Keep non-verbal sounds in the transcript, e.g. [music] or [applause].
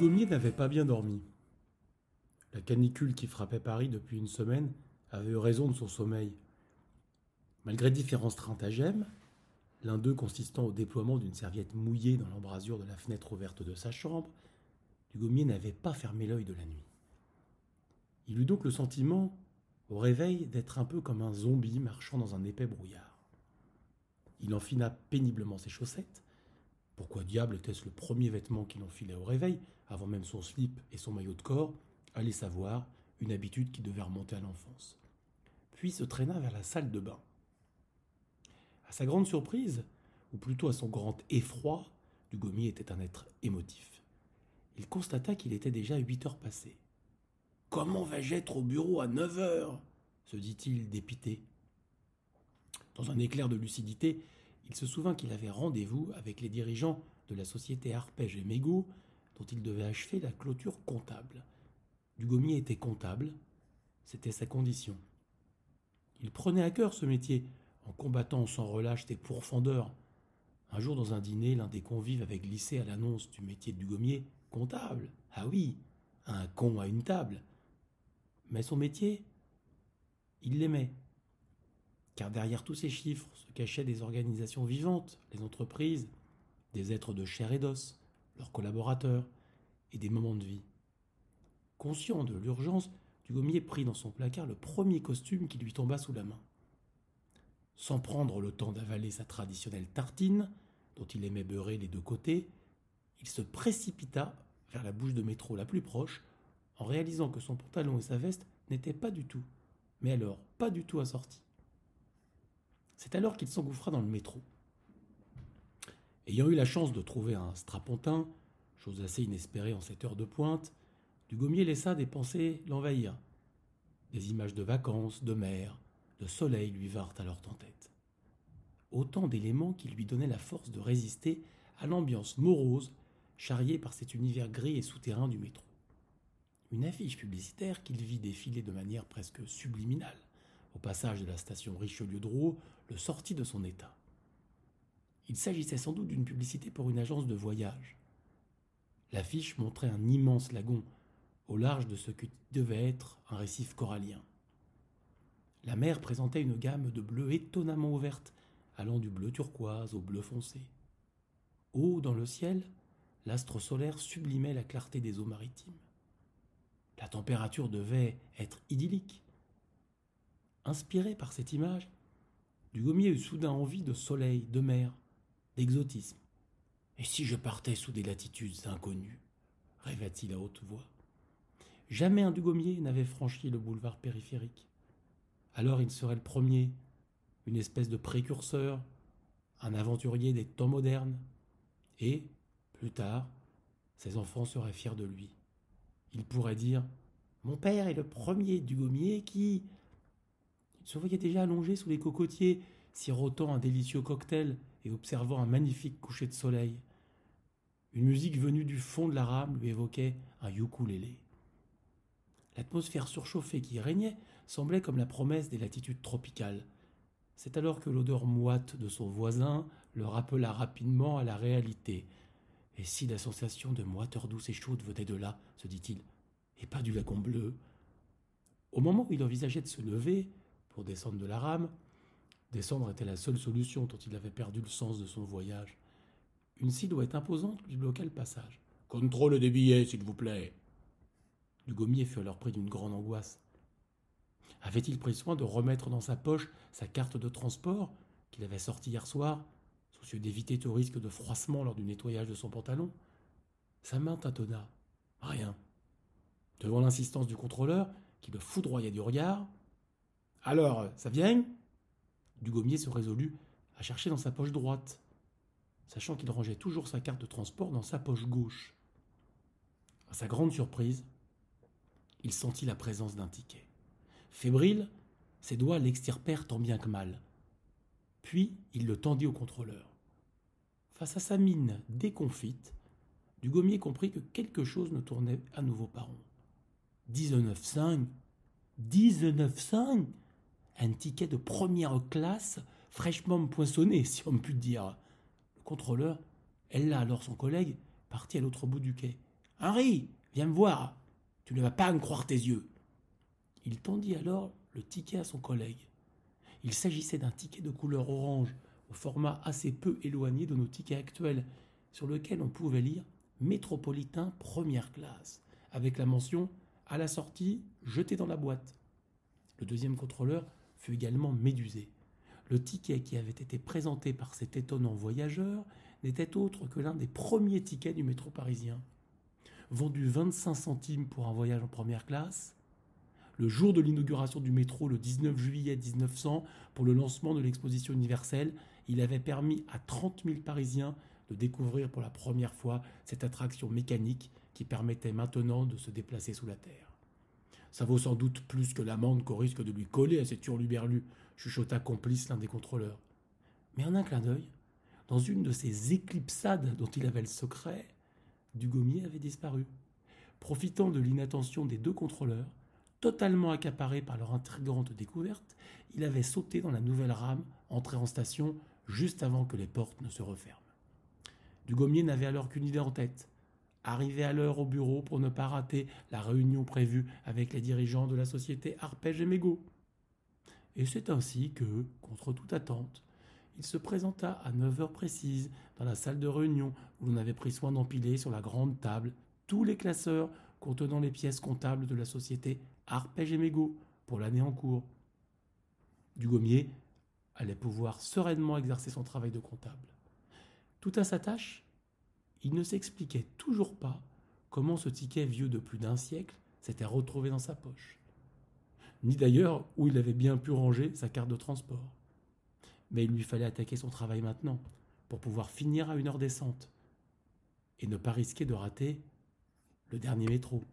Dugommier n'avait pas bien dormi. La canicule qui frappait Paris depuis une semaine avait eu raison de son sommeil. Malgré différents stratagèmes, l'un d'eux consistant au déploiement d'une serviette mouillée dans l'embrasure de la fenêtre ouverte de sa chambre, Dugommier n'avait pas fermé l'œil de la nuit. Il eut donc le sentiment, au réveil, d'être un peu comme un zombie marchant dans un épais brouillard. Il enfila péniblement ses chaussettes. Pourquoi diable était-ce le premier vêtement qu'il enfilait au réveil, avant même son slip et son maillot de corps? Allez savoir, une habitude qui devait remonter à l'enfance. Puis se traîna vers la salle de bain. À sa grande surprise, ou plutôt à son grand effroi, Dugommier était un être émotif. Il constata qu'il était déjà huit heures passées. Comment vais-je être au bureau à neuf heures? se dit-il dépité. Dans un éclair de lucidité, il se souvint qu'il avait rendez-vous avec les dirigeants de la société Arpège et Mégot, dont il devait achever la clôture comptable. Dugommier était comptable, c'était sa condition. Il prenait à cœur ce métier, en combattant sans relâche des pourfendeurs. Un jour, dans un dîner, l'un des convives avait glissé à l'annonce du métier de Dugommier comptable. Ah oui, un con à une table. Mais son métier, il l'aimait. Car derrière tous ces chiffres se cachaient des organisations vivantes, les entreprises, des êtres de chair et d'os, leurs collaborateurs, et des moments de vie. Conscient de l'urgence, Dugommier prit dans son placard le premier costume qui lui tomba sous la main. Sans prendre le temps d'avaler sa traditionnelle tartine, dont il aimait beurrer les deux côtés, il se précipita vers la bouche de métro la plus proche, en réalisant que son pantalon et sa veste n'étaient pas du tout, mais alors pas du tout assortis. C'est alors qu'il s'engouffra dans le métro. Ayant eu la chance de trouver un strapontin, chose assez inespérée en cette heure de pointe, Dugommier laissa des pensées l'envahir. Des images de vacances, de mer, de soleil lui vinrent alors en tête. Autant d'éléments qui lui donnaient la force de résister à l'ambiance morose charriée par cet univers gris et souterrain du métro une affiche publicitaire qu'il vit défiler de manière presque subliminale, au passage de la station Richelieu-Drouot, le sortit de son état. Il s'agissait sans doute d'une publicité pour une agence de voyage. L'affiche montrait un immense lagon, au large de ce qui devait être un récif corallien. La mer présentait une gamme de bleus étonnamment ouverte, allant du bleu turquoise au bleu foncé. Haut dans le ciel, l'astre solaire sublimait la clarté des eaux maritimes. La température devait être idyllique. Inspiré par cette image, Dugommier eut soudain envie de soleil, de mer, d'exotisme. Et si je partais sous des latitudes inconnues? rêva-t-il à haute voix. Jamais un Dugommier n'avait franchi le boulevard périphérique. Alors il serait le premier, une espèce de précurseur, un aventurier des temps modernes. Et, plus tard, ses enfants seraient fiers de lui. Il pourrait dire Mon père est le premier du gommier qui. Il se voyait déjà allongé sous les cocotiers, sirotant un délicieux cocktail et observant un magnifique coucher de soleil. Une musique venue du fond de la rame lui évoquait un ukulélé. L'atmosphère surchauffée qui régnait semblait comme la promesse des latitudes tropicales. C'est alors que l'odeur moite de son voisin le rappela rapidement à la réalité, et si la sensation de moiteur douce et chaude venait de là, se dit-il, et pas du lagon bleu? Au moment où il envisageait de se lever pour descendre de la rame, descendre était la seule solution dont il avait perdu le sens de son voyage. Une silhouette imposante lui bloqua le passage. Contrôle des billets, s'il vous plaît. Dugommier fut alors pris d'une grande angoisse. Avait-il pris soin de remettre dans sa poche sa carte de transport qu'il avait sortie hier soir soucieux d'éviter tout risque de froissement lors du nettoyage de son pantalon? Sa main tâtonna. Rien. Devant l'insistance du contrôleur, qui le foudroyait du regard. Alors, ça vient Dugommier se résolut à chercher dans sa poche droite, sachant qu'il rangeait toujours sa carte de transport dans sa poche gauche. À sa grande surprise, il sentit la présence d'un ticket. Fébrile, ses doigts l'extirpèrent tant bien que mal. Puis il le tendit au contrôleur. Face à sa mine déconfite, Dugommier comprit que quelque chose ne tournait à nouveau pas rond. 19,5 19,5 Un ticket de première classe fraîchement poinçonné, [laughs] si on peut dire. Le contrôleur, elle là alors son collègue, partit à l'autre bout du quai, Henri, viens me voir. Tu ne vas pas me croire tes yeux. Il tendit alors le ticket à son collègue. Il s'agissait d'un ticket de couleur orange, au format assez peu éloigné de nos tickets actuels, sur lequel on pouvait lire Métropolitain première classe, avec la mention à la sortie, jeté dans la boîte. Le deuxième contrôleur fut également médusé. Le ticket qui avait été présenté par cet étonnant voyageur n'était autre que l'un des premiers tickets du métro parisien. Vendu 25 centimes pour un voyage en première classe, le jour de l'inauguration du métro le 19 juillet 1900 pour le lancement de l'exposition universelle, il avait permis à 30 000 Parisiens de découvrir pour la première fois cette attraction mécanique qui permettait maintenant de se déplacer sous la terre. Ça vaut sans doute plus que l'amende qu'on risque de lui coller à cet hurluberlu, chuchota complice l'un des contrôleurs. Mais en un clin d'œil, dans une de ces éclipsades dont il avait le secret, Dugommier avait disparu. Profitant de l'inattention des deux contrôleurs, totalement accaparé par leur intrigante découverte, il avait sauté dans la nouvelle rame entrée en station juste avant que les portes ne se referment. Dugommier n'avait alors qu'une idée en tête arriver à l'heure au bureau pour ne pas rater la réunion prévue avec les dirigeants de la société Arpège et Mégot. Et c'est ainsi que, contre toute attente, il se présenta à 9 heures précises dans la salle de réunion où l'on avait pris soin d'empiler sur la grande table tous les classeurs contenant les pièces comptables de la société Arpège et Mégot pour l'année en cours. Dugommier allait pouvoir sereinement exercer son travail de comptable. Tout à sa tâche, il ne s'expliquait toujours pas comment ce ticket vieux de plus d'un siècle s'était retrouvé dans sa poche, ni d'ailleurs où il avait bien pu ranger sa carte de transport. Mais il lui fallait attaquer son travail maintenant, pour pouvoir finir à une heure décente, et ne pas risquer de rater le dernier métro.